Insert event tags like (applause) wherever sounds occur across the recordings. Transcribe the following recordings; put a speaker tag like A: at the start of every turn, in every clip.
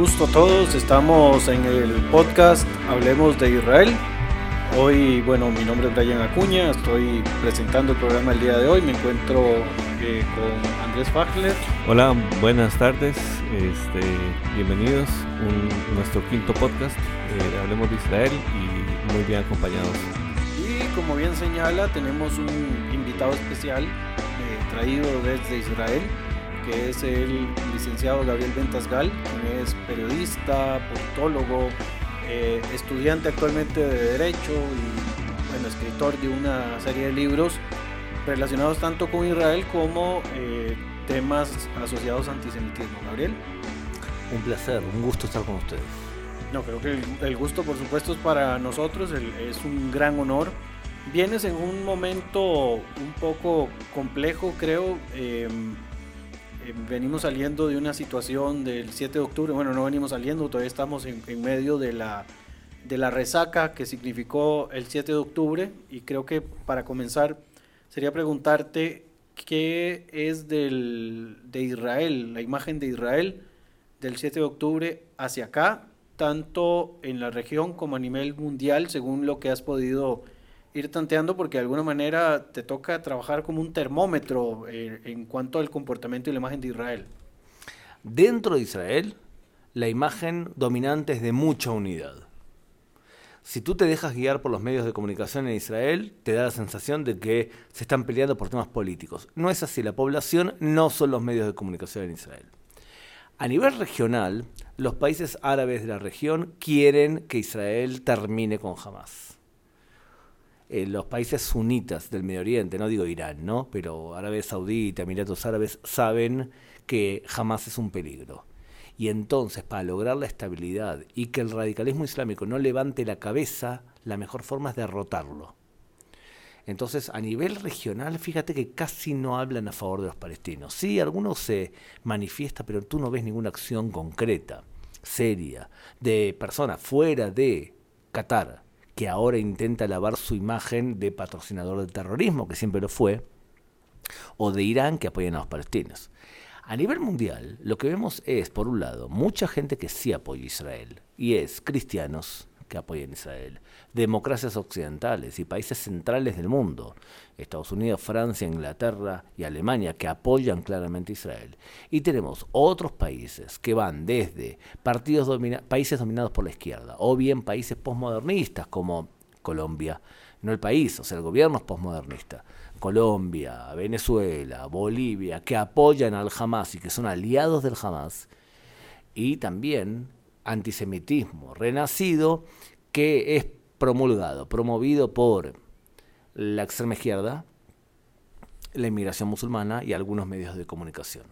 A: gusto a todos. Estamos en el podcast Hablemos de Israel. Hoy, bueno, mi nombre es Brian Acuña, estoy presentando el programa el día de hoy. Me encuentro eh, con Andrés Fachler.
B: Hola, buenas tardes, este, bienvenidos a nuestro quinto podcast, eh, Hablemos de Israel y muy bien acompañados.
A: Y como bien señala, tenemos un invitado especial eh, traído desde Israel que es el licenciado Gabriel Ventasgal, quien es periodista, politólogo, eh, estudiante actualmente de Derecho y bueno, escritor de una serie de libros relacionados tanto con Israel como eh, temas asociados a antisemitismo. Gabriel.
C: Un placer, un gusto estar con ustedes.
A: No, creo que el, gusto por supuesto es para nosotros, es un gran honor. Vienes en un momento un poco complejo, creo. Eh, venimos saliendo de una situación del 7 de octubre, bueno, no venimos saliendo, todavía estamos en, medio de la, de la resaca que significó el 7 de octubre y creo que para comenzar sería preguntarte qué es del, de Israel, la imagen de Israel del 7 de octubre hacia acá, tanto en la región como a nivel mundial, según lo que has podido ir tanteando porque de alguna manera te toca trabajar como un termómetro eh, en cuanto al comportamiento y la imagen de Israel.
C: Dentro de Israel, la imagen dominante es de mucha unidad. Si tú te dejas guiar por los medios de comunicación en Israel, te da la sensación de que se están peleando por temas políticos. No es así, la población no son los medios de comunicación en Israel. A nivel regional, los países árabes de la región quieren que Israel termine con Hamas eh, los países sunitas del Medio Oriente, no digo Irán, ¿no? Pero Arabia Saudita, Emiratos Árabes, saben que jamás es un peligro. Y entonces, para lograr la estabilidad y que el radicalismo islámico no levante la cabeza, la mejor forma es derrotarlo. Entonces, a nivel regional, fíjate que casi no hablan a favor de los palestinos. Sí, algunos se manifiesta, pero tú no ves ninguna acción concreta, seria, de personas fuera de Qatar, que ahora intenta lavar su imagen de patrocinador del terrorismo, que siempre lo fue, o de Irán, que apoyan a los palestinos. A nivel mundial, lo que vemos es, por un lado, mucha gente que sí apoya a Israel, y es cristianos, que apoyan Israel, democracias occidentales y países centrales del mundo, Estados Unidos, Francia, Inglaterra y Alemania, que apoyan claramente a Israel. Y tenemos otros países que van desde partidos países dominados por la izquierda, o bien países posmodernistas como Colombia, no el país, o sea, el gobierno es posmodernista. Colombia, Venezuela, Bolivia, que apoyan al Hamas y que son aliados del Hamas, y también antisemitismo renacido que es promulgado, promovido por la extrema izquierda, la inmigración musulmana y algunos medios de comunicación.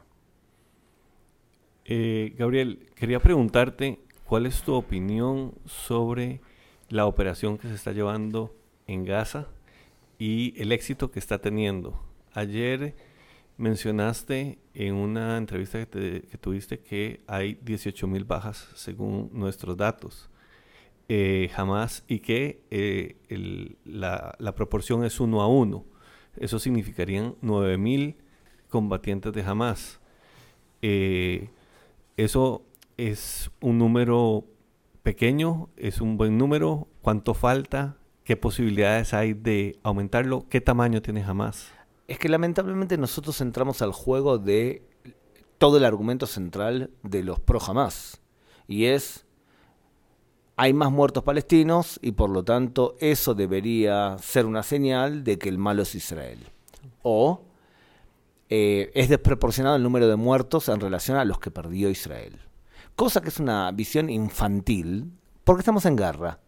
B: Eh, Gabriel, quería preguntarte cuál es tu opinión sobre la operación que se está llevando en Gaza y el éxito que está teniendo. Ayer mencionaste en una entrevista que, tuviste que hay 18 mil bajas según nuestros datos. Eh, jamás y que eh, la, proporción es uno a uno. Eso significarían 9.000 combatientes de Hamas. Eh, eso es un número pequeño, es un buen número. ¿Cuánto falta? ¿Qué posibilidades hay de aumentarlo? ¿Qué tamaño tiene Hamas?
C: Es que lamentablemente nosotros entramos al juego de todo el argumento central de los pro Hamas. Y es hay más muertos palestinos y por lo tanto eso debería ser una señal de que el malo es Israel. O eh, es desproporcionado el número de muertos en relación a los que perdió Israel. Cosa que es una visión infantil porque estamos en guerra.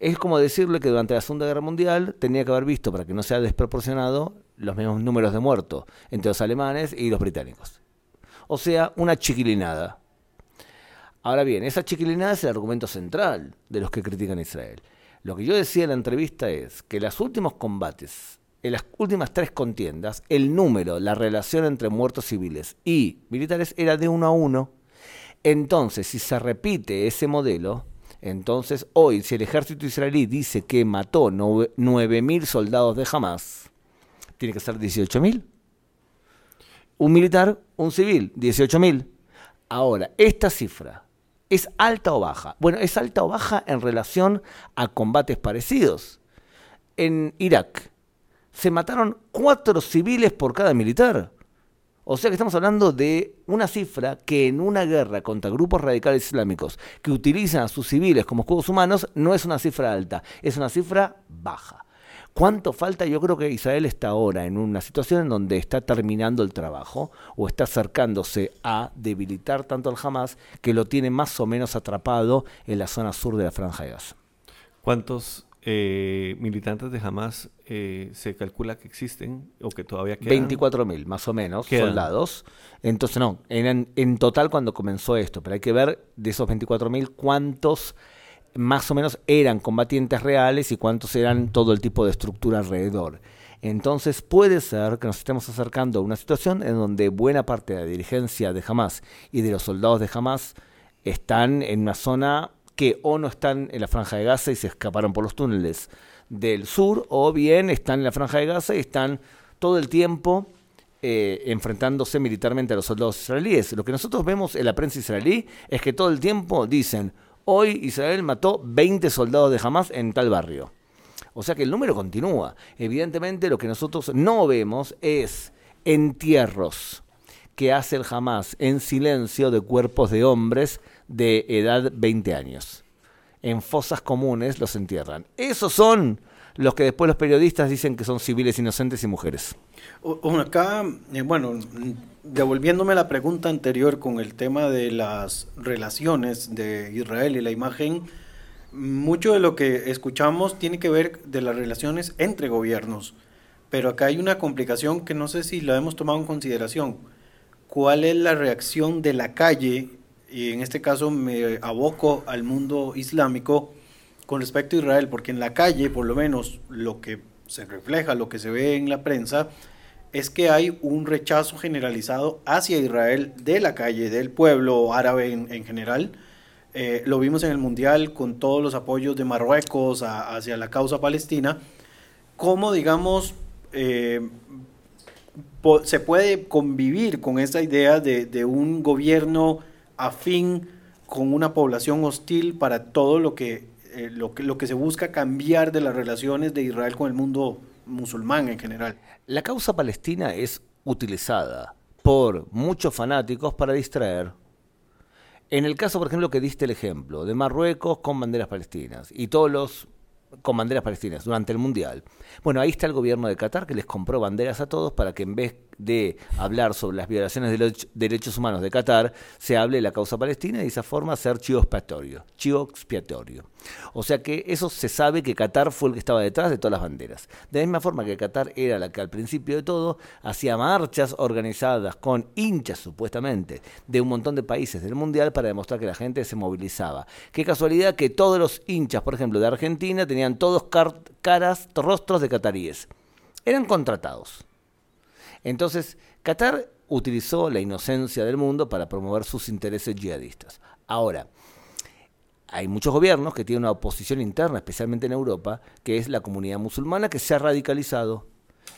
C: Es como decirle que durante la Segunda Guerra Mundial tenía que haber visto, para que no sea desproporcionado, los mismos números de muertos entre los alemanes y los británicos. O sea, una chiquilinada. Ahora bien, esa chiquilinada es el argumento central de los que critican a Israel. Lo que yo decía en la entrevista es que en los últimos combates, en las últimas tres contiendas, el número, la relación entre muertos civiles y militares era de uno a uno. Entonces, si se repite ese modelo, entonces hoy, si el ejército israelí dice que mató 9.000 soldados de Hamas, tiene que ser 18.000. Un militar, un civil, 18.000 Ahora, esta cifra, ¿es alta o baja? Bueno, es alta o baja en relación a combates parecidos. En Irak se mataron cuatro civiles por cada militar. O sea que estamos hablando de una cifra que en una guerra contra grupos radicales islámicos que utilizan a sus civiles como escudos humanos no es una cifra alta, es una cifra baja. ¿Cuánto falta? Yo creo que Israel está ahora en una situación en donde está terminando el trabajo o está acercándose a debilitar tanto al Hamas que lo tiene más o menos atrapado en la zona sur de la Franja de Gaza.
B: ¿Cuántos eh, militantes de Hamas eh, se calcula que existen o que todavía quedan?
C: 24.000 más o menos soldados. Entonces no, eran en total cuando comenzó esto, pero hay que ver de esos 24.000 cuántos más o menos eran combatientes reales y cuántos eran todo el tipo de estructura alrededor. Entonces puede ser que nos estemos acercando a una situación en donde buena parte de la dirigencia de Hamas y de los soldados de Hamas están en una zona que o no están en la franja de Gaza y se escaparon por los túneles del sur, o bien están en la franja de Gaza y están todo el tiempo eh, enfrentándose militarmente a los soldados israelíes. Lo que nosotros vemos en la prensa israelí es que todo el tiempo dicen, Hoy Israel mató 20 soldados de Hamas en tal barrio. O sea que el número continúa. Evidentemente lo que nosotros no vemos es entierros que hace el Hamas en silencio de cuerpos de hombres de edad 20 años. En fosas comunes los entierran. Esos son los que después los periodistas dicen que son civiles inocentes y mujeres.
A: Acá, eh, bueno, devolviéndome la pregunta anterior con el tema de las relaciones de Israel y la imagen, mucho de lo que escuchamos tiene que ver de las relaciones entre gobiernos, pero acá hay una complicación que no sé si la hemos tomado en consideración. ¿Cuál es la reacción de la calle? Y en este caso me aboco al mundo islámico con respecto a Israel, porque en la calle, por lo menos lo que se refleja, lo que se ve en la prensa, es que hay un rechazo generalizado hacia Israel de la calle, del pueblo árabe en, general. Eh, lo vimos en el Mundial con todos los apoyos de Marruecos hacia la causa palestina. ¿Cómo, digamos, eh, se puede convivir con esa idea de, un gobierno afín con una población hostil para todo lo que, eh, lo que, lo que se busca cambiar de las relaciones de Israel con el mundo musulmán en general.
C: La causa palestina es utilizada por muchos fanáticos para distraer. En el caso, por ejemplo, que diste el ejemplo de Marruecos con banderas palestinas y todos los con banderas palestinas durante el Mundial. Bueno, ahí está el gobierno de Qatar que les compró banderas a todos para que en vez de hablar sobre las violaciones de los derechos humanos de Qatar, se hable de la causa palestina y de esa forma ser chivo expiatorio. O sea que eso se sabe que Qatar fue el que estaba detrás de todas las banderas. De la misma forma que Qatar era la que al principio de todo hacía marchas organizadas con hinchas supuestamente de un montón de países del Mundial para demostrar que la gente se movilizaba. Qué casualidad que todos los hinchas, por ejemplo, de Argentina tenían todos caras, rostros de cataríes. Eran contratados. Entonces, Qatar utilizó la inocencia del mundo para promover sus intereses yihadistas. Ahora, hay muchos gobiernos que tienen una oposición interna, especialmente en Europa, que es la comunidad musulmana que se ha radicalizado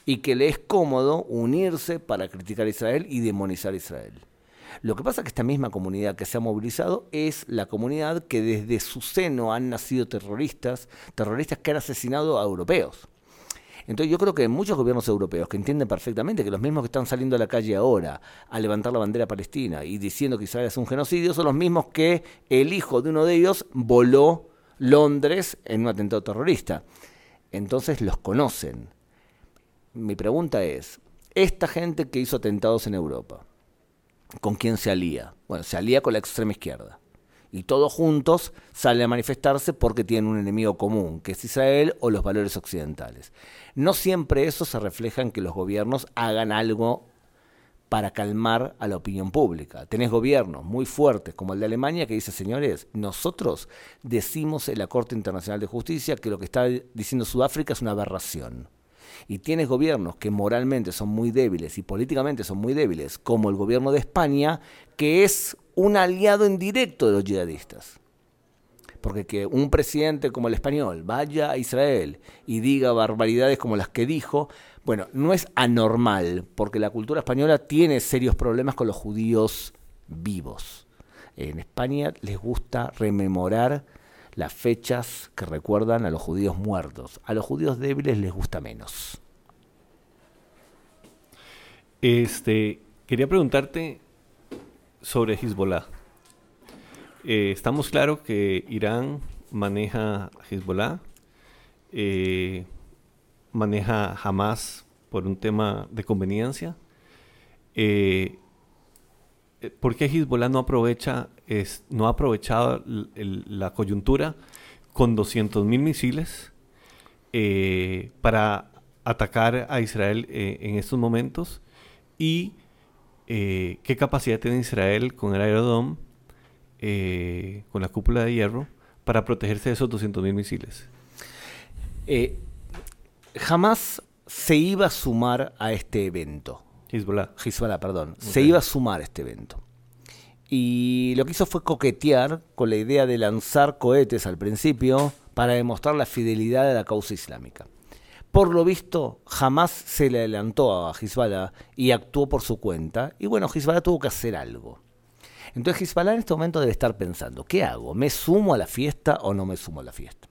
C: y que le es cómodo unirse para criticar a Israel y demonizar a Israel. Lo que pasa es que esta misma comunidad que se ha movilizado es la comunidad que desde su seno han nacido terroristas, terroristas que han asesinado a europeos. Entonces yo creo que muchos gobiernos europeos que entienden perfectamente que los mismos que están saliendo a la calle ahora a levantar la bandera palestina y diciendo que Israel es un genocidio son los mismos que el hijo de uno de ellos voló Londres en un atentado terrorista. Entonces los conocen. Mi pregunta es, esta gente que hizo atentados en Europa, ¿con quién se alía? Bueno, se alía con la extrema izquierda y todos juntos salen a manifestarse porque tienen un enemigo común, que es Israel o los valores occidentales. No siempre eso se refleja en que los gobiernos hagan algo para calmar a la opinión pública. Tenés gobiernos muy fuertes como el de Alemania que dice, señores, nosotros decimos en la Corte Internacional de Justicia que lo que está diciendo Sudáfrica es una aberración. Y tienes gobiernos que moralmente son muy débiles y políticamente son muy débiles, como el gobierno de España, que es un aliado indirecto de los yihadistas. Porque que un presidente como el español vaya a Israel y diga barbaridades como las que dijo, bueno, no es anormal, porque la cultura española tiene serios problemas con los judíos vivos. En España les gusta rememorar las fechas que recuerdan a los judíos muertos. A los judíos débiles les gusta menos.
B: Este, quería preguntarte sobre Hezbollah. Eh, estamos claros que Irán maneja Hezbollah, eh, maneja Hamas por un tema de conveniencia. Eh, ¿Por qué Hezbollah no aprovecha, es, no ha aprovechado la coyuntura con 200.000 misiles para atacar a Israel en estos momentos? ¿Y qué capacidad tiene Israel con el Aerodome, con la cúpula de hierro, para protegerse de esos 200.000 misiles?
C: Eh, jamás se iba a sumar a este evento.
B: Hezbollah.
C: Hezbollah, perdón. Se iba a sumar a este evento. Y lo que hizo fue coquetear con la idea de lanzar cohetes al principio para demostrar la fidelidad de la causa islámica. Por lo visto, jamás se le adelantó a Hezbollah y actuó por su cuenta. Y bueno, Hezbollah tuvo que hacer algo. Entonces Hezbollah en este momento debe estar pensando, ¿qué hago? ¿Me sumo a la fiesta o no me sumo a la fiesta?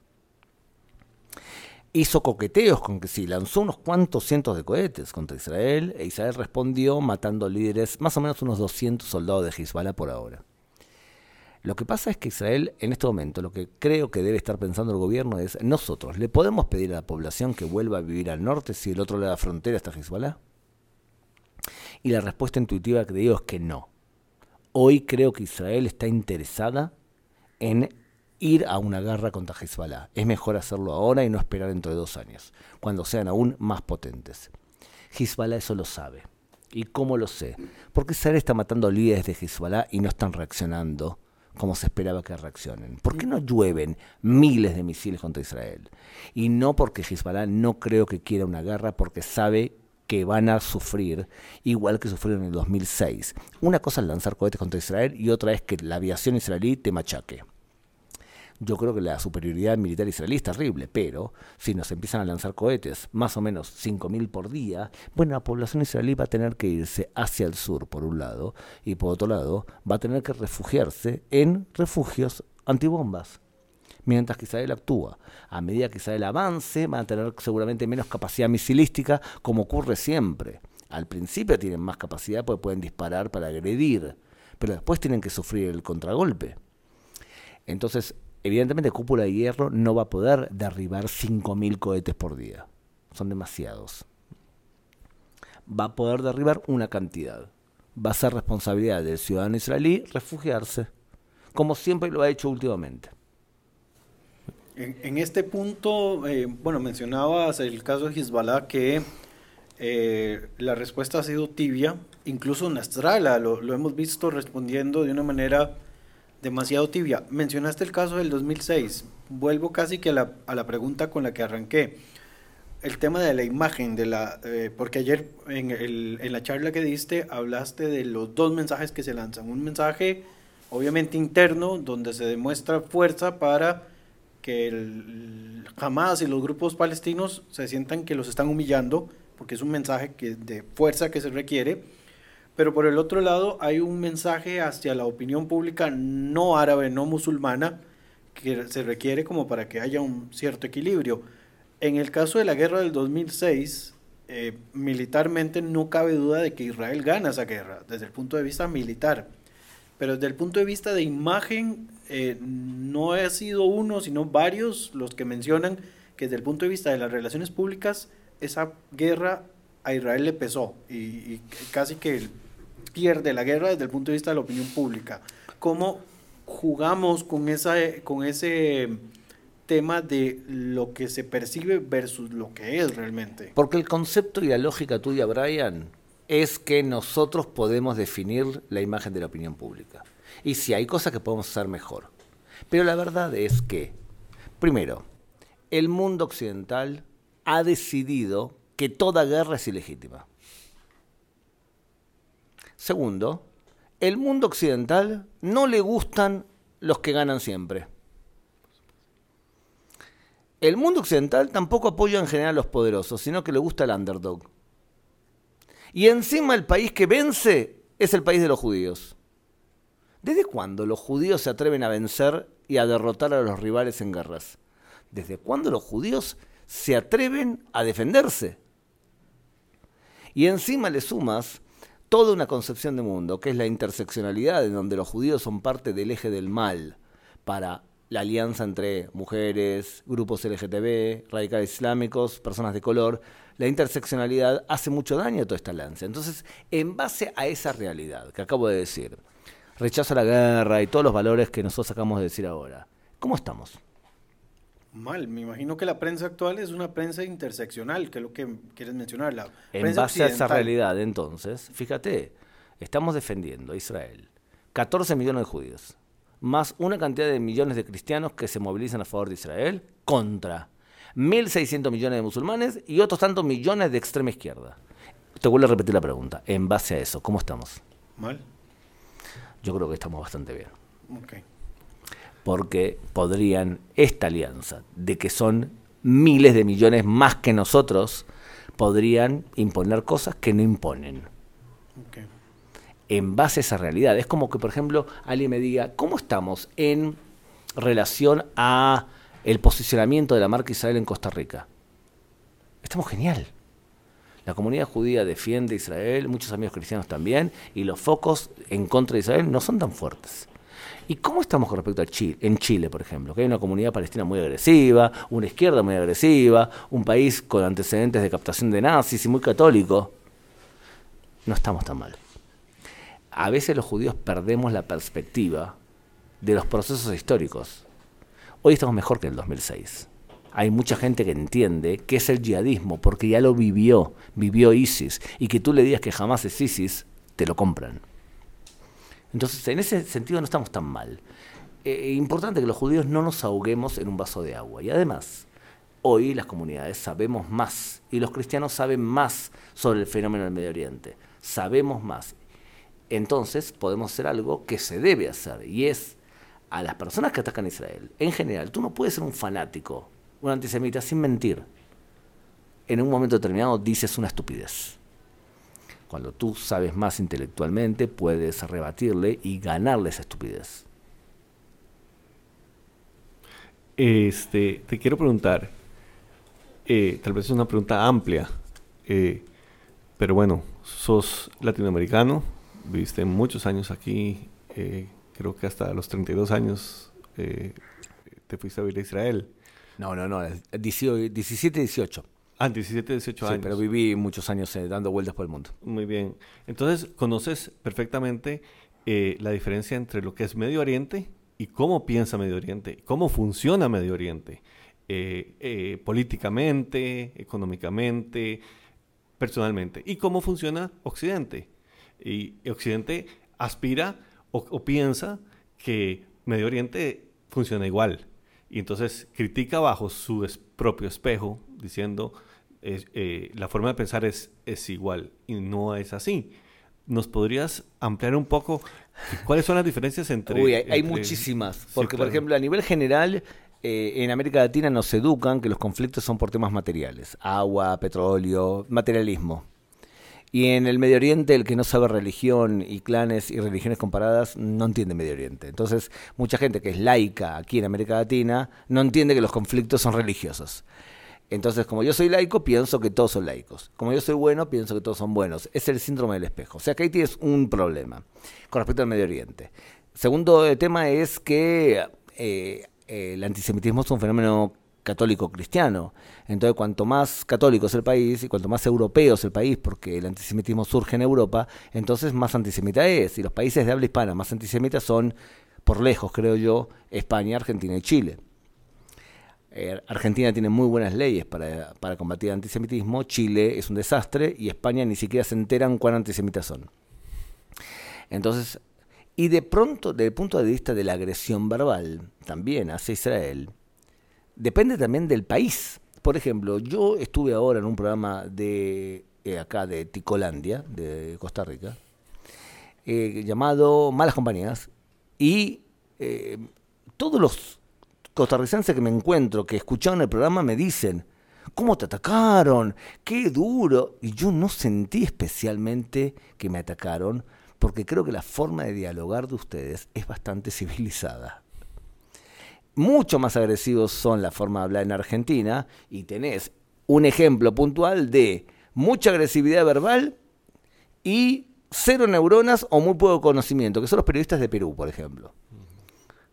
C: Hizo coqueteos con que sí, lanzó unos cuantos cientos de cohetes contra Israel e Israel respondió matando líderes, más o menos unos 200 soldados de Hezbollah por ahora. Lo que pasa es que Israel en este momento lo que creo que debe estar pensando el gobierno es, nosotros, ¿le podemos pedir a la población que vuelva a vivir al norte si el otro lado de la frontera está Hezbollah? Y la respuesta intuitiva que digo es que no. Hoy creo que Israel está interesada en ir a una guerra contra Hezbollah. Es mejor hacerlo ahora y no esperar dentro de dos años, cuando sean aún más potentes. Hezbollah eso lo sabe. ¿Y cómo lo sé? Porque Israel está matando líderes de Hezbollah y no están reaccionando como se esperaba que reaccionen. ¿Por qué no llueven miles de misiles contra Israel? Y no porque Hezbollah no creo que quiera una guerra, porque sabe que van a sufrir igual que sufrieron en el 2006. Una cosa es lanzar cohetes contra Israel y otra es que la aviación israelí te machaque. Yo creo que la superioridad militar israelí es terrible, pero si nos empiezan a lanzar cohetes, más o menos 5.000 por día, bueno, la población israelí va a tener que irse hacia el sur, por un lado, y por otro lado, va a tener que refugiarse en refugios antibombas mientras que Israel actúa. A medida que Israel avance, van a tener seguramente menos capacidad misilística, como ocurre siempre. Al principio tienen más capacidad porque pueden disparar para agredir, pero después tienen que sufrir el contragolpe. Entonces, evidentemente, Cúpula de Hierro no va a poder derribar 5.000 cohetes por día. Son demasiados. Va a poder derribar una cantidad. Va a ser responsabilidad del ciudadano israelí refugiarse, como siempre lo ha hecho últimamente.
A: En, este punto, eh, bueno, mencionabas el caso de Hezbollah que eh, la respuesta ha sido tibia, incluso Nastrala lo, lo hemos visto respondiendo de una manera demasiado tibia. Mencionaste el caso del 2006, vuelvo casi que a la, a la pregunta con la que arranqué. El tema de la imagen, de la, eh, porque ayer en, el, en la charla que diste hablaste de los dos mensajes que se lanzan. Un mensaje obviamente interno donde se demuestra fuerza para que Hamas y los grupos palestinos se sientan que los están humillando, porque es un mensaje que, de fuerza que se requiere, pero por el otro lado hay un mensaje hacia la opinión pública no árabe, no musulmana, que se requiere como para que haya un cierto equilibrio. En el caso de la guerra del 2006, eh, militarmente no cabe duda de que Israel gana esa guerra, desde el punto de vista militar pero desde el punto de vista de imagen, eh, no ha sido uno, sino varios los que mencionan que desde el punto de vista de las relaciones públicas, esa guerra a Israel le pesó y, casi que pierde la guerra desde el punto de vista de la opinión pública. ¿Cómo jugamos con, esa, con ese tema de lo que se percibe versus lo que es realmente?
C: Porque el concepto y la lógica tuya, Brian, es que nosotros podemos definir la imagen de la opinión pública. Y si hay cosas que podemos hacer mejor. Pero la verdad es que, primero, el mundo occidental ha decidido que toda guerra es ilegítima. Segundo, el mundo occidental no le gustan los que ganan siempre. El mundo occidental tampoco apoya en general a los poderosos, sino que le gusta el underdog. Y encima el país que vence es el país de los judíos. ¿Desde cuándo los judíos se atreven a vencer y a derrotar a los rivales en guerras? ¿Desde cuándo los judíos se atreven a defenderse? Y encima le sumas toda una concepción de mundo, que es la interseccionalidad, en donde los judíos son parte del eje del mal para la alianza entre mujeres, grupos LGTB, radicales islámicos, personas de color. La interseccionalidad hace mucho daño a toda esta alianza. Entonces, en base a esa realidad que acabo de decir, rechazo a la guerra y todos los valores que nosotros acabamos de decir ahora, ¿cómo estamos?
A: Mal, me imagino que la prensa actual es una prensa interseccional, que es lo que quieres mencionar. La
C: en base a esa realidad, entonces, fíjate, estamos defendiendo a Israel, 14 millones de judíos, más una cantidad de millones de cristianos que se movilizan a favor de Israel contra 1.600 millones de musulmanes y otros tantos millones de extrema izquierda. Te vuelvo a repetir la pregunta. En base a eso, ¿cómo estamos?
A: Mal.
C: Yo creo que estamos bastante bien.
A: Okay
C: porque podrían esta alianza, de que son miles de millones más que nosotros, podrían imponer cosas que no imponen. En base a esa realidad. Es como que, por ejemplo, alguien me diga, ¿cómo estamos en relación a el posicionamiento de la marca Israel en Costa Rica? Estamos genial. La comunidad judía defiende a Israel, muchos amigos cristianos también, y los focos en contra de Israel no son tan fuertes. ¿Y cómo estamos con respecto a Chile? En Chile, por ejemplo, que hay una comunidad palestina muy agresiva, una izquierda muy agresiva, un país con antecedentes de captación de nazis y muy católico. No estamos tan mal. A veces los judíos perdemos la perspectiva de los procesos históricos. Hoy estamos mejor que en el 2006. Hay mucha gente que entiende qué es el yihadismo porque ya lo vivió, vivió ISIS, y que tú le digas que jamás es ISIS, te lo compran. Entonces, en ese sentido no estamos tan mal. Es eh, importante que los judíos no nos ahoguemos en un vaso de agua. Y además, hoy las comunidades sabemos más y los cristianos saben más sobre el fenómeno del Medio Oriente. Sabemos más. Entonces podemos hacer algo que se debe hacer y es a las personas que atacan a Israel. En general, tú no puedes ser un fanático, un antisemita sin mentir. En un momento determinado dices una estupidez. Cuando tú sabes más intelectualmente, puedes rebatirle y ganarle esa estupidez.
B: Este, te quiero preguntar, eh, tal vez es una pregunta amplia, eh, pero bueno, sos latinoamericano, viviste muchos años aquí, eh, creo que hasta los 32 años te fuiste a vivir a Israel.
C: No, no, no, 17, 18.
B: Ah, 17, 18 años. Sí,
C: pero viví muchos años eh, dando vueltas por el mundo.
B: Muy bien. Entonces, conoces perfectamente eh, la diferencia entre lo que es Medio Oriente y cómo piensa Medio Oriente, cómo funciona Medio Oriente, eh, políticamente, económicamente, personalmente, y cómo funciona Occidente. Y Occidente aspira o piensa que Medio Oriente funciona igual. Y entonces critica bajo su propio espejo, diciendo, eh, la forma de pensar es, es igual y no es así. ¿Nos podrías ampliar un poco cuáles son las diferencias entre...
C: Uy, hay, muchísimas, porque por ejemplo a nivel general eh, en América Latina nos educan que los conflictos son por temas materiales, agua, petróleo, materialismo. Y en el Medio Oriente, el que no sabe religión y clanes y religiones comparadas no entiende Medio Oriente. Entonces, mucha gente que es laica aquí en América Latina no entiende que los conflictos son religiosos. Entonces, como yo soy laico, pienso que todos son laicos. Como yo soy bueno, pienso que todos son buenos. Es el síndrome del espejo. O sea que ahí tienes un problema con respecto al Medio Oriente. Segundo eh, tema es que eh, el antisemitismo es un fenómeno católico cristiano. Entonces, cuanto más católico es el país y cuanto más europeo es el país, porque el antisemitismo surge en Europa, entonces más antisemita es. Y los países de habla hispana más antisemitas son, por lejos, creo yo, España, Argentina y Chile. Eh, Argentina tiene muy buenas leyes para, combatir el antisemitismo, Chile es un desastre y España ni siquiera se enteran cuán antisemitas son. Entonces, y de pronto, desde el punto de vista de la agresión verbal, también hacia Israel, depende también del país. Por ejemplo, yo estuve ahora en un programa de eh, acá de Ticolandia, de Costa Rica, eh, llamado Malas Compañías, y todos los costarricenses que me encuentro, que escucharon el programa, me dicen, ¿cómo te atacaron? ¡Qué duro! Y yo no sentí especialmente que me atacaron, porque creo que la forma de dialogar de ustedes es bastante (laughs) civilizada. Mucho más agresivos son la forma de hablar en Argentina y tenés un ejemplo puntual de mucha agresividad verbal y cero neuronas o muy poco conocimiento, que son los periodistas de Perú, por ejemplo.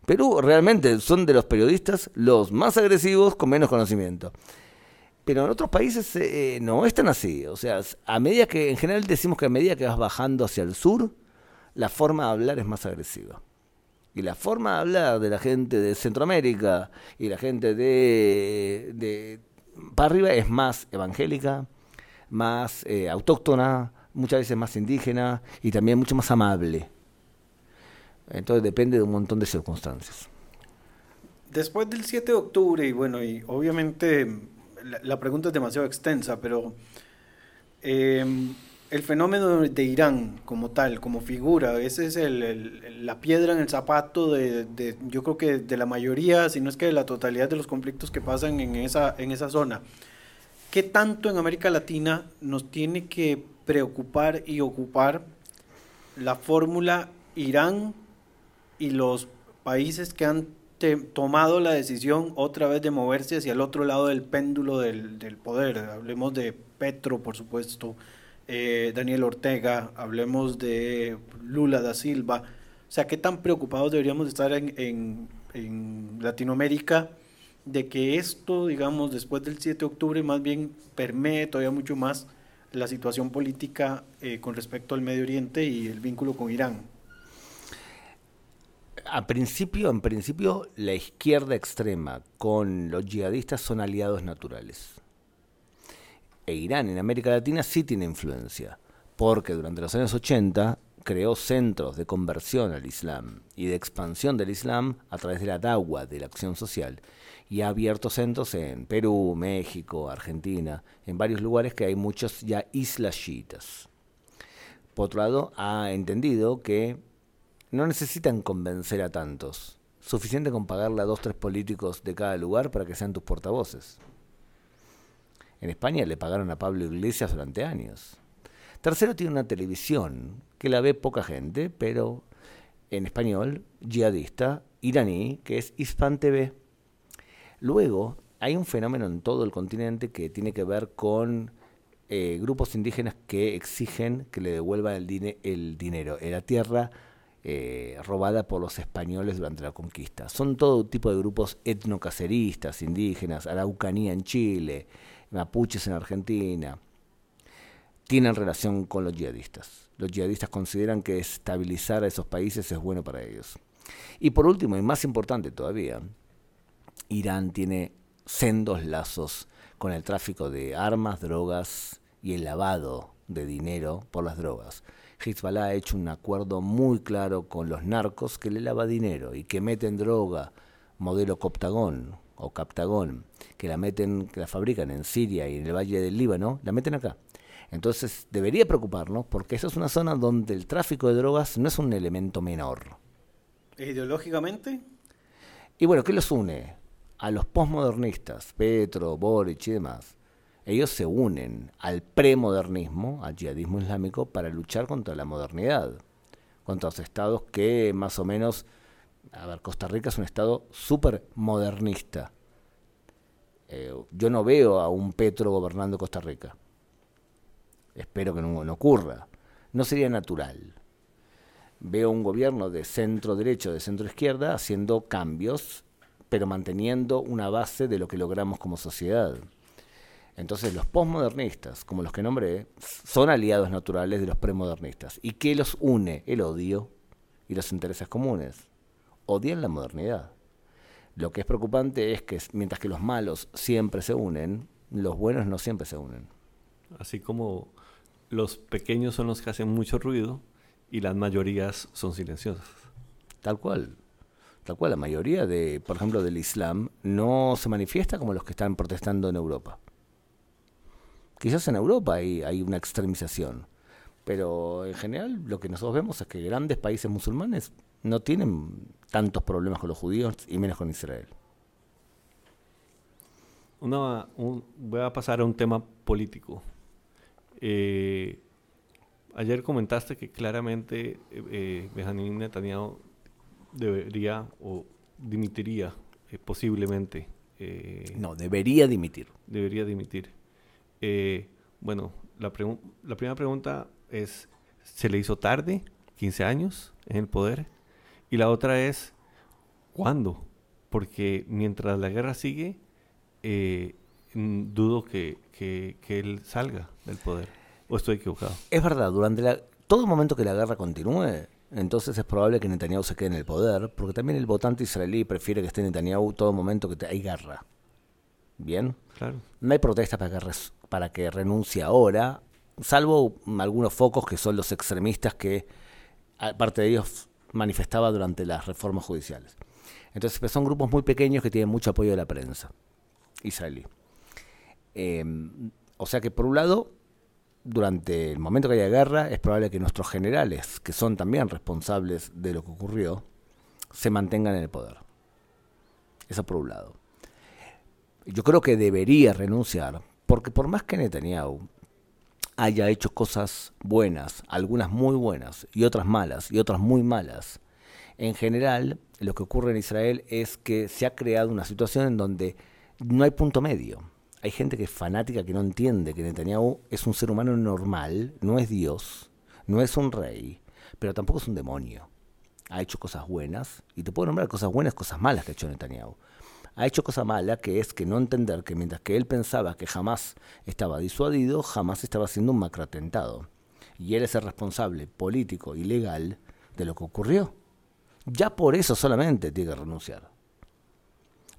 C: Perú realmente son de los periodistas los más agresivos con menos conocimiento. Pero en otros países eh, no es tan así. O sea, a medida que, en general decimos que a medida que vas bajando hacia el sur, la forma de hablar es más agresiva. Y la forma de hablar de la gente de Centroamérica y la gente de, de para arriba es más evangélica, más eh, autóctona, muchas veces más indígena y también mucho más amable. Entonces depende de un montón de circunstancias.
A: Después del 7 de octubre, y bueno, y obviamente la, pregunta es demasiado extensa, pero em, el fenómeno de Irán como tal, como figura, ese es el, la piedra en el zapato de, de, yo creo que de la mayoría, si no es que de la totalidad de los conflictos que pasan en esa, en esa zona. ¿Qué tanto en América Latina nos tiene que preocupar y ocupar la fórmula Irán y los países que han tomado la decisión otra vez de moverse hacia el otro lado del péndulo del, poder? Hablemos de Petro, por supuesto, eh, Daniel Ortega, hablemos de Lula da Silva. O sea, ¿qué tan preocupados deberíamos estar en, en, en Latinoamérica de que esto, digamos, después del 7 de octubre, más bien permee todavía mucho más la situación política eh, con respecto al Medio Oriente y el vínculo con Irán?
C: A principio, en principio, la izquierda extrema con los yihadistas son aliados naturales. E Irán en América Latina sí tiene influencia, porque durante los años 80 creó centros de conversión al Islam y de expansión del Islam a través de la DAWA, de la acción social y ha abierto centros en Perú, México, Argentina, en varios lugares que hay muchos ya islas chiitas. Por otro lado, ha entendido que no necesitan convencer a tantos. Suficiente con pagarle a dos, tres políticos de cada lugar para que sean tus portavoces. En España le pagaron a Pablo Iglesias durante años. Tercero, tiene una televisión que la ve poca gente, pero en español, jihadista, iraní, que es Hispan TV. Luego, hay un fenómeno en todo el continente que tiene que ver con eh, grupos indígenas que exigen que le devuelvan el, el dinero, la tierra eh, robada por los españoles durante la conquista. Son todo tipo de grupos etnocaceristas, indígenas, araucanía en Chile, mapuches en Argentina. Tienen relación con los yihadistas. Los yihadistas consideran que estabilizar a esos países es bueno para ellos. Y por último, y más importante todavía, Irán tiene sendos lazos con el tráfico de armas, drogas y el lavado de dinero por las drogas. Hezbollah ha hecho un acuerdo muy claro con los narcos que le lava dinero y que meten droga modelo Coptagón o Captagón, que la meten, que la fabrican en Siria y en el Valle del Líbano, la meten acá. Entonces debería preocuparnos porque esa es una zona donde el tráfico de drogas no es un elemento menor.
A: ¿Ideológicamente?
C: Y bueno, ¿qué los une? a los postmodernistas, Petro, Boric y demás, ellos se unen al premodernismo, al yihadismo islámico, para luchar contra la modernidad, contra los estados que más o menos, a ver, Costa Rica es un estado súper modernista. Eh, yo no veo a un Petro gobernando Costa Rica. Espero que no, no ocurra. No sería natural. Veo un gobierno de centro derecho, de centro izquierda, haciendo cambios pero manteniendo una base de lo que logramos como sociedad. Entonces los postmodernistas, como los que nombré, son aliados naturales de los premodernistas. ¿Y qué los une? El odio y los intereses comunes. Odian la modernidad. Lo que es preocupante es que mientras que los malos siempre se unen, los buenos no siempre se unen.
B: Así como los pequeños son los que hacen mucho ruido y las mayorías son silenciosas.
C: Tal cual tal cual la mayoría de, por ejemplo, del Islam no se manifiesta como los que están protestando en Europa. Quizás en Europa hay, hay una extremización, pero en general lo que nosotros vemos es que grandes países musulmanes no tienen tantos problemas con los judíos y menos con Israel.
B: voy a pasar a un tema político. Eh, ayer comentaste que claramente eh, eh, Benjamín Netanyahu debería o dimitiría eh, posiblemente. eh,
C: No, debería dimitir.
B: debería dimitir. Eh, bueno, la, primera pregunta es, ¿se le hizo tarde? 15 años en el poder. Y la otra es, ¿cuándo? Porque mientras la guerra sigue, eh, dudo que, que- él salga del poder. ¿O estoy equivocado?
C: Es verdad, durante la, todo momento que la guerra continúe, entonces es probable que Netanyahu se quede en el poder, porque también el votante israelí prefiere que esté Netanyahu todo momento que hay guerra. ¿Bien?
B: Claro.
C: No hay protesta para que, res- para que renuncie ahora, salvo algunos focos que son los extremistas que, aparte de ellos, manifestaba durante las reformas judiciales. Entonces, pues, son grupos muy pequeños que tienen mucho apoyo de la prensa israelí. Eh, o sea que, por un lado, durante el momento que haya guerra, es probable que nuestros generales, que son también responsables de lo que ocurrió, se mantengan en el poder. Eso por un lado yo creo que debería renunciar, porque por más que Netanyahu haya hecho cosas buenas, algunas muy buenas y otras malas y otras muy malas, en general lo que ocurre en Israel es que se ha creado una situación en donde no hay punto medio. Hay gente que es fanática que no entiende que Netanyahu es un ser humano normal, no es Dios, no es un rey, pero tampoco es un demonio. Ha hecho cosas buenas, y te puedo nombrar cosas buenas, cosas malas que ha hecho Netanyahu ha hecho cosa mala, que es que no entender que mientras que él pensaba que jamás estaba disuadido, jamás estaba haciendo un macroatentado. Y él es el responsable político y legal de lo que ocurrió. Ya por eso solamente tiene que renunciar.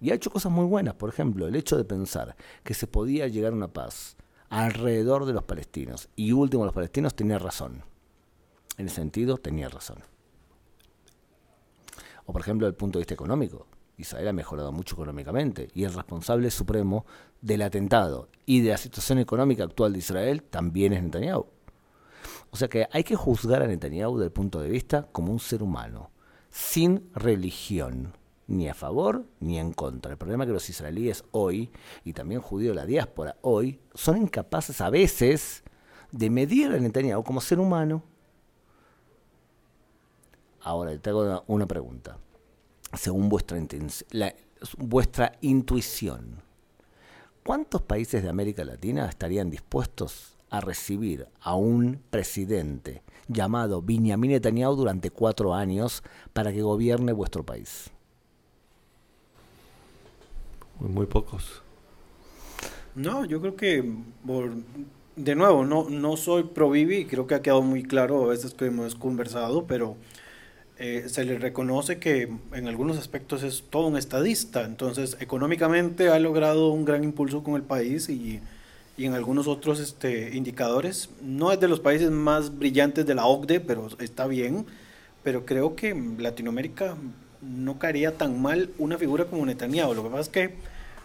C: Y ha hecho cosas muy buenas, por ejemplo, el hecho de pensar que se podía llegar a una paz alrededor de los palestinos. Y último, los palestinos tenía razón. En ese sentido, tenía razón. O por ejemplo, el punto de vista económico. Israel ha mejorado mucho económicamente y el responsable supremo del atentado y de la situación económica actual de Israel también es Netanyahu. O sea que hay que juzgar a Netanyahu desde el punto de vista como un ser humano, sin religión, ni a favor ni en contra. El problema es que los israelíes hoy, y también judíos de la diáspora hoy, son incapaces a veces de medir a Netanyahu como ser humano. Ahora, te hago una, pregunta según vuestra, inten- la- vuestra intuición, ¿cuántos países de América Latina estarían dispuestos a recibir a un presidente llamado Benjamin Netanyahu durante cuatro años para que gobierne vuestro país?
B: Muy, muy pocos.
A: No, yo creo que, por- de nuevo, no, no soy pro Bibi y creo que ha quedado muy claro a veces que hemos conversado, pero eh, se le reconoce que en algunos aspectos es todo un estadista, entonces económicamente ha logrado un gran impulso con el país y, y en algunos otros este, indicadores. No es de los países más brillantes de la OCDE, pero está bien, pero creo que Latinoamérica no caería tan mal una figura como Netanyahu. Lo que pasa es que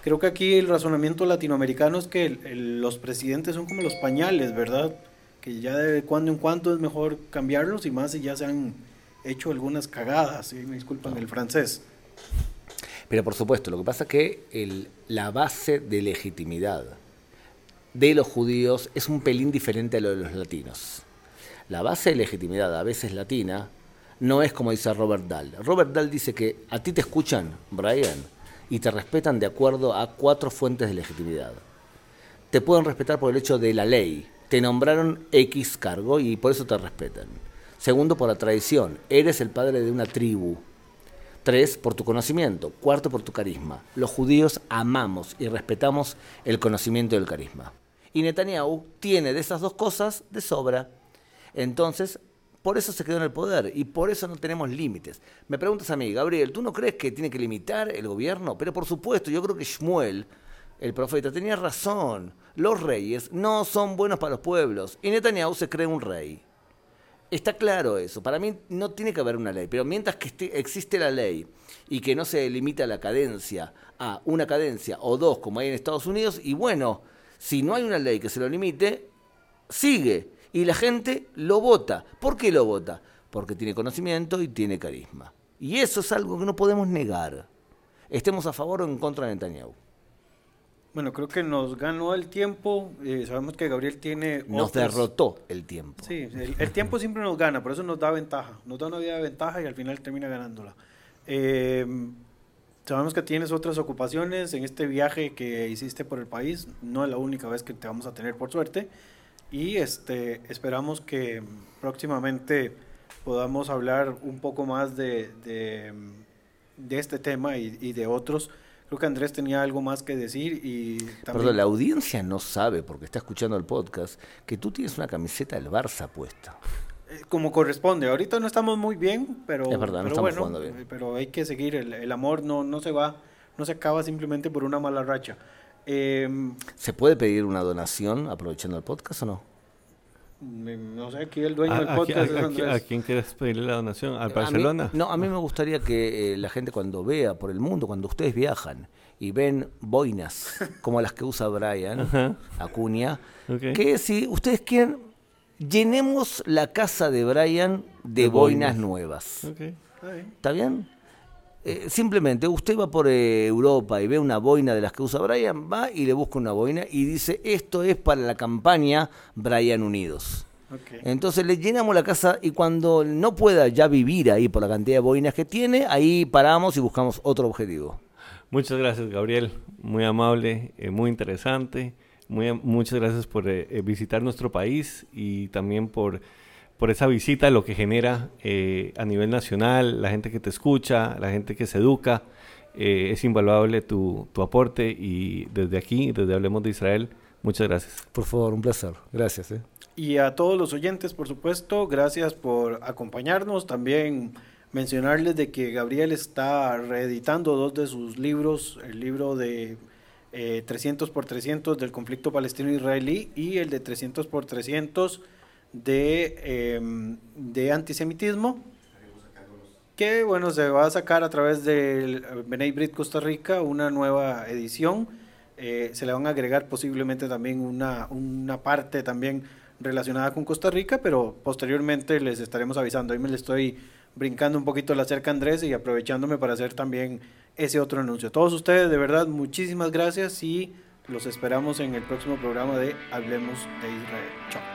A: creo que aquí el razonamiento latinoamericano es que los presidentes son como los pañales, ¿verdad? Que ya de cuando en cuando es mejor cambiarlos y más si ya se han hecho algunas cagadas, ¿sí? me disculpan el francés.
C: Pero por supuesto, lo que pasa es que el- la base de legitimidad de los judíos es un pelín diferente a lo de los latinos. La base de legitimidad, a veces latina, no es como dice Robert Dahl. Robert Dahl dice que a ti te escuchan, Brian, y te respetan de acuerdo a cuatro fuentes de legitimidad. Te pueden respetar por el hecho de la ley. Te nombraron X cargo y por eso te respetan. Segundo, por la tradición. Eres el padre de una tribu. Tres, por tu conocimiento. Cuarto, por tu carisma. Los judíos amamos y respetamos el conocimiento y el carisma. Y Netanyahu tiene de esas dos cosas de sobra. Entonces, por eso se quedó en el poder y por eso no tenemos límites. Me preguntas a mí, Gabriel, ¿tú no crees que tiene que limitar el gobierno? Pero por supuesto, yo creo que Shmuel, el profeta, tenía razón. Los reyes no son buenos para los pueblos y Netanyahu se cree un rey. Está claro eso. Para mí no tiene que haber una ley, pero mientras que existe la ley y que no se limita la cadencia a una cadencia o dos como hay en Estados Unidos, y bueno, si no hay una ley que se lo limite, sigue y la gente lo vota. ¿Por qué lo vota? Porque tiene conocimiento y tiene carisma. Y eso es algo que no podemos negar. Estemos a favor o en contra de Netanyahu.
A: Bueno, creo que nos ganó el tiempo. eh, sabemos que Gabriel tiene.
C: Nos
A: otras-
C: derrotó el tiempo.
A: Sí, el, el tiempo siempre nos gana, por eso nos da ventaja. Nos da una vida de ventaja y al final termina ganándola. Eh, sabemos que tienes otras ocupaciones en este viaje que hiciste por el país. No es la única vez que te vamos a tener, por suerte. Y este, esperamos que próximamente podamos hablar un poco más de, de, de este tema y, y de otros. Creo que Andrés tenía algo más que decir y también...
C: Perdón, la audiencia no sabe, porque está escuchando el podcast, que tú tienes una camiseta del Barça puesta.
A: Eh, como corresponde. Ahorita no estamos muy bien, pero,
C: Es verdad, no
A: pero bueno,
C: jugando bien.
A: eh, pero hay que seguir. El, el amor no, no se va, no se acaba simplemente por una mala racha. Eh,
C: ¿Se puede pedir una donación aprovechando el podcast o no?
A: No sé, aquí el dueño
B: ¿A,
A: del
B: a qui-
A: podcast es
B: a- a qui-
A: Andrés.
B: a quién quieres pedirle la donación? ¿Al
C: A mí-
B: Barcelona?
C: no, a mí me gustaría que eh, la gente cuando vea por el mundo, cuando ustedes viajan y ven boinas como las que usa Brian
B: Ajá.
C: Acuña, que si ustedes quieren, llenemos la casa de Brian de,
B: De
C: boinas
B: boinas.
C: nuevas.
A: Está bien.
C: Eh, simplemente usted va por eh, Europa y ve una boina de las que usa Brian, va y le busca una boina y dice, esto es para la campaña Brian Unidos. Entonces le llenamos la casa y cuando no pueda ya vivir ahí por la cantidad de boinas que tiene, ahí paramos y buscamos otro objetivo.
B: Muchas gracias, Gabriel. Muy amable, eh, muy interesante. Muy, muchas gracias por visitar nuestro país y también por, por esa visita, lo que genera eh, a nivel nacional, la gente que te escucha, la gente que se educa. Eh, es invaluable tu, tu aporte y desde aquí, desde Hablemos de Israel, muchas gracias.
C: Por favor, un placer. Gracias. ¿eh?
A: Y a todos los oyentes, por supuesto, gracias por acompañarnos. También mencionarles de que Gabriel está reeditando dos de sus libros, el libro de eh, 300 por 300 del conflicto palestino-israelí y el de 300 por 300 de, em, de antisemitismo, que bueno, se va a sacar a través del Benay Brit Costa Rica una nueva edición. Eh, se le van a agregar posiblemente también una, una parte también relacionada con Costa Rica, pero posteriormente les estaremos avisando. Ahí me le estoy brincando un poquito la cerca Andrés y aprovechándome para hacer también ese otro anuncio. Todos ustedes, de verdad, muchísimas gracias y los esperamos en el próximo programa de Hablemos de Israel. Chao.